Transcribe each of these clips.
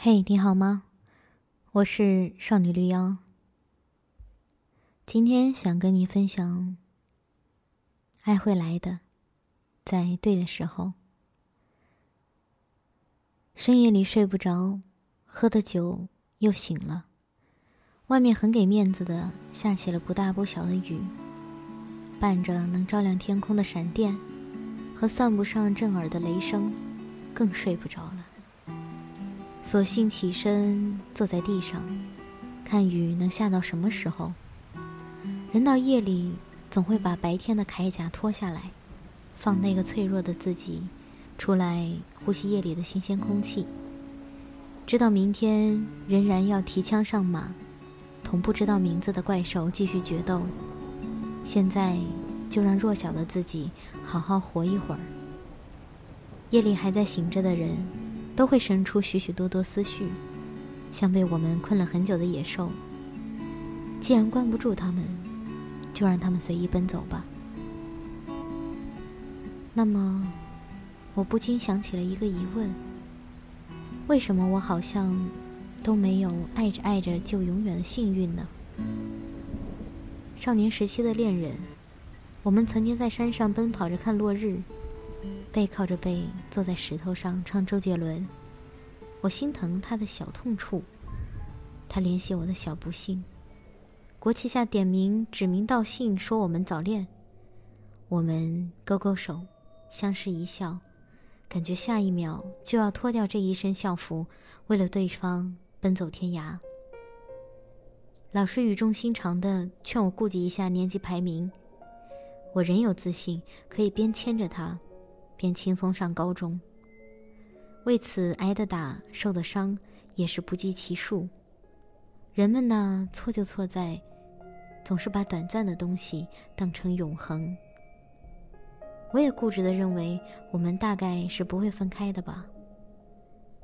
嘿，你好吗？我是少女绿妖。今天想跟你分享，爱会来的，在对的时候。深夜里睡不着，喝的酒又醒了。外面很给面子的下起了不大不小的雨，伴着能照亮天空的闪电和算不上震耳的雷声，更睡不着了。索性起身，坐在地上，看雨能下到什么时候。人到夜里，总会把白天的铠甲脱下来，放那个脆弱的自己出来呼吸夜里的新鲜空气。知道明天仍然要提枪上马，同不知道名字的怪兽继续决斗。现在就让弱小的自己好好活一会儿。夜里还在醒着的人。都会生出许许多多思绪，像被我们困了很久的野兽。既然关不住他们，就让他们随意奔走吧。那么，我不禁想起了一个疑问：为什么我好像都没有爱着爱着就永远的幸运呢？少年时期的恋人，我们曾经在山上奔跑着看落日。背靠着背坐在石头上唱周杰伦，我心疼他的小痛处，他怜惜我的小不幸。国旗下点名指名道姓说我们早恋，我们勾勾手，相视一笑，感觉下一秒就要脱掉这一身校服，为了对方奔走天涯。老师语重心长的劝我顾及一下年级排名，我仍有自信，可以边牵着他。便轻松上高中。为此挨的打、受的伤也是不计其数。人们呢，错就错在，总是把短暂的东西当成永恒。我也固执的认为，我们大概是不会分开的吧。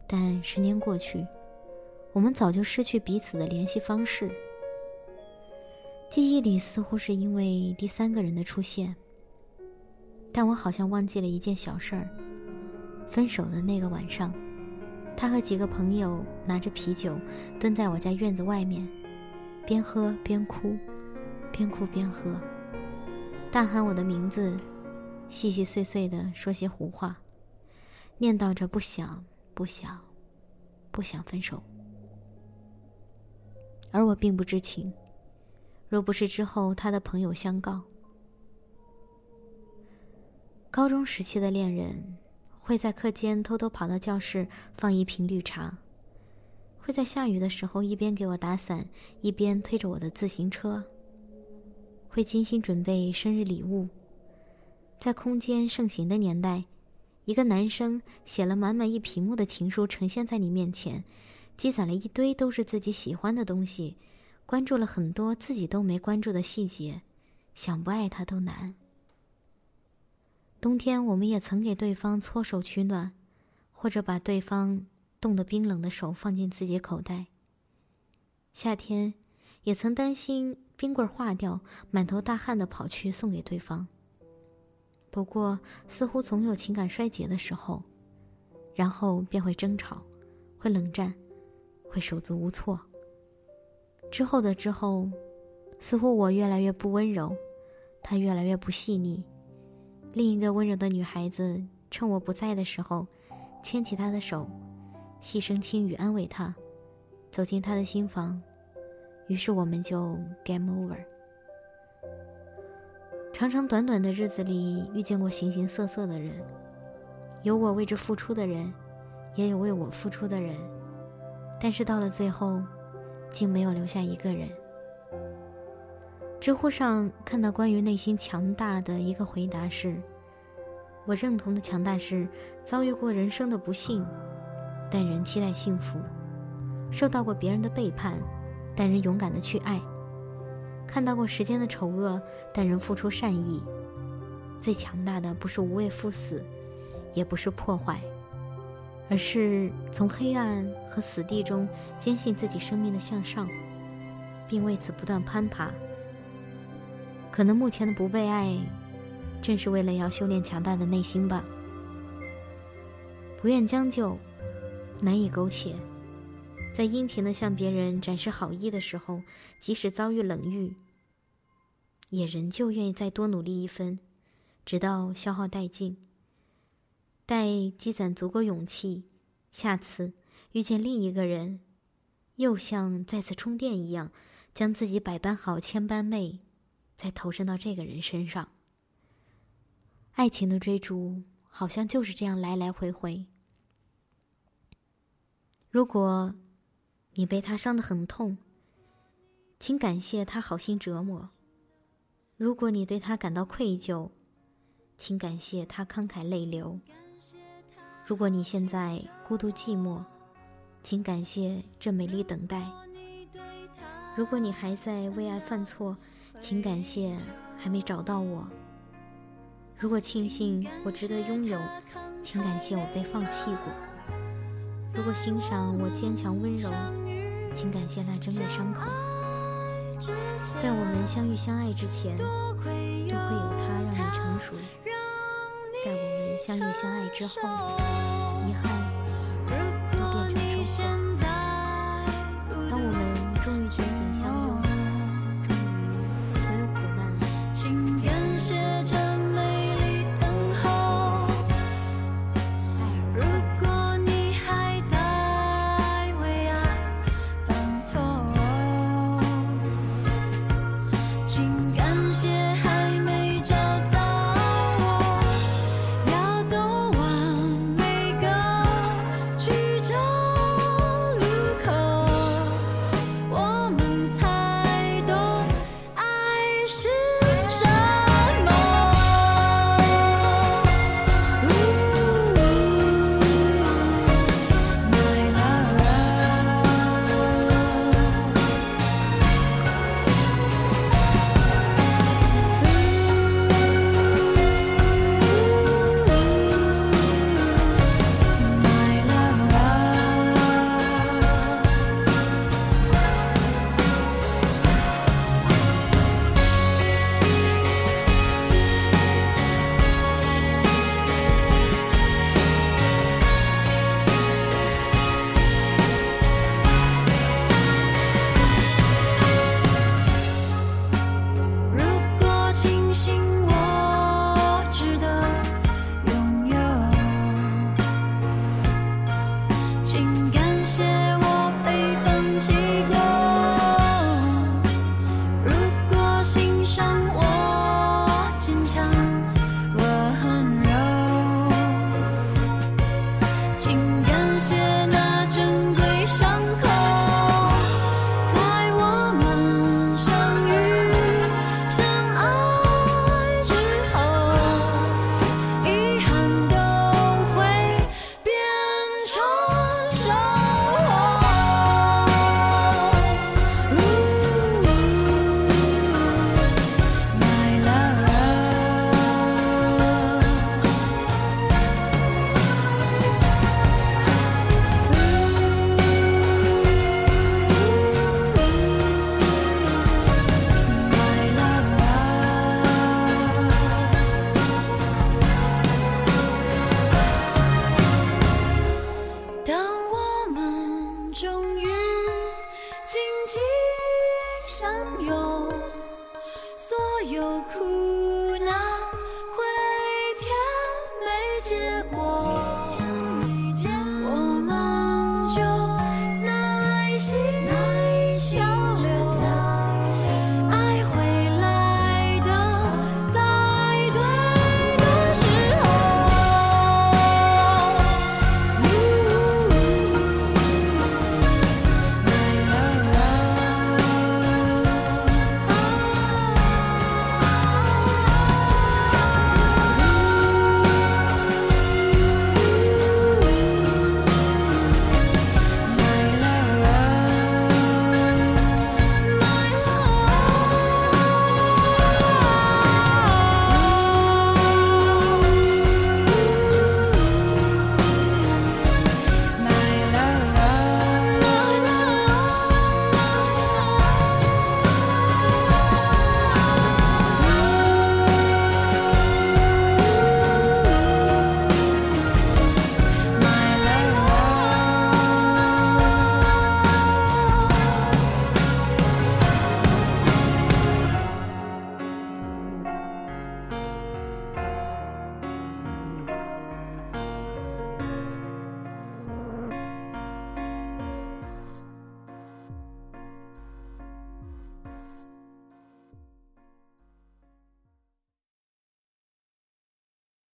但十年过去，我们早就失去彼此的联系方式。记忆里似乎是因为第三个人的出现。但我好像忘记了一件小事儿。分手的那个晚上，他和几个朋友拿着啤酒，蹲在我家院子外面，边喝边哭，边哭边喝，大喊我的名字，细细碎碎的说些胡话，念叨着不想不想不想分手。而我并不知情，若不是之后他的朋友相告。高中时期的恋人，会在课间偷偷跑到教室放一瓶绿茶，会在下雨的时候一边给我打伞，一边推着我的自行车，会精心准备生日礼物。在空间盛行的年代，一个男生写了满满一屏幕的情书呈现在你面前，积攒了一堆都是自己喜欢的东西，关注了很多自己都没关注的细节，想不爱他都难。冬天，我们也曾给对方搓手取暖，或者把对方冻得冰冷的手放进自己口袋。夏天，也曾担心冰棍化掉，满头大汗的跑去送给对方。不过，似乎总有情感衰竭的时候，然后便会争吵，会冷战，会手足无措。之后的之后，似乎我越来越不温柔，他越来越不细腻。另一个温柔的女孩子，趁我不在的时候，牵起他的手，细声轻语安慰他，走进他的心房。于是我们就 game over。长长短短的日子里，遇见过形形色色的人，有我为之付出的人，也有为我付出的人，但是到了最后，竟没有留下一个人。知乎上看到关于内心强大的一个回答是：“我认同的强大是遭遇过人生的不幸，但仍期待幸福；受到过别人的背叛，但仍勇敢的去爱；看到过时间的丑恶，但仍付出善意。最强大的不是无畏赴死，也不是破坏，而是从黑暗和死地中坚信自己生命的向上，并为此不断攀爬。”可能目前的不被爱，正是为了要修炼强大的内心吧。不愿将就，难以苟且，在殷勤的向别人展示好意的时候，即使遭遇冷遇，也仍旧愿意再多努力一分，直到消耗殆尽。待积攒足够勇气，下次遇见另一个人，又像再次充电一样，将自己百般好、千般媚，再投身到这个人身上。爱情的追逐，好像就是这样来来回回。如果你被他伤得很痛，请感谢他好心折磨；如果你对他感到愧疚，请感谢他慷慨泪流。如果你现在孤独寂寞，请感谢这美丽等待；如果你还在为爱犯错，请感谢还没找到我；如果庆幸我值得拥有，请感谢我被放弃过；如果欣赏我坚强温柔，请感谢那真的伤口。在我们相遇相爱之前，多亏有他让你成熟。在我们相遇相爱之后，遗憾紧紧相拥，所有苦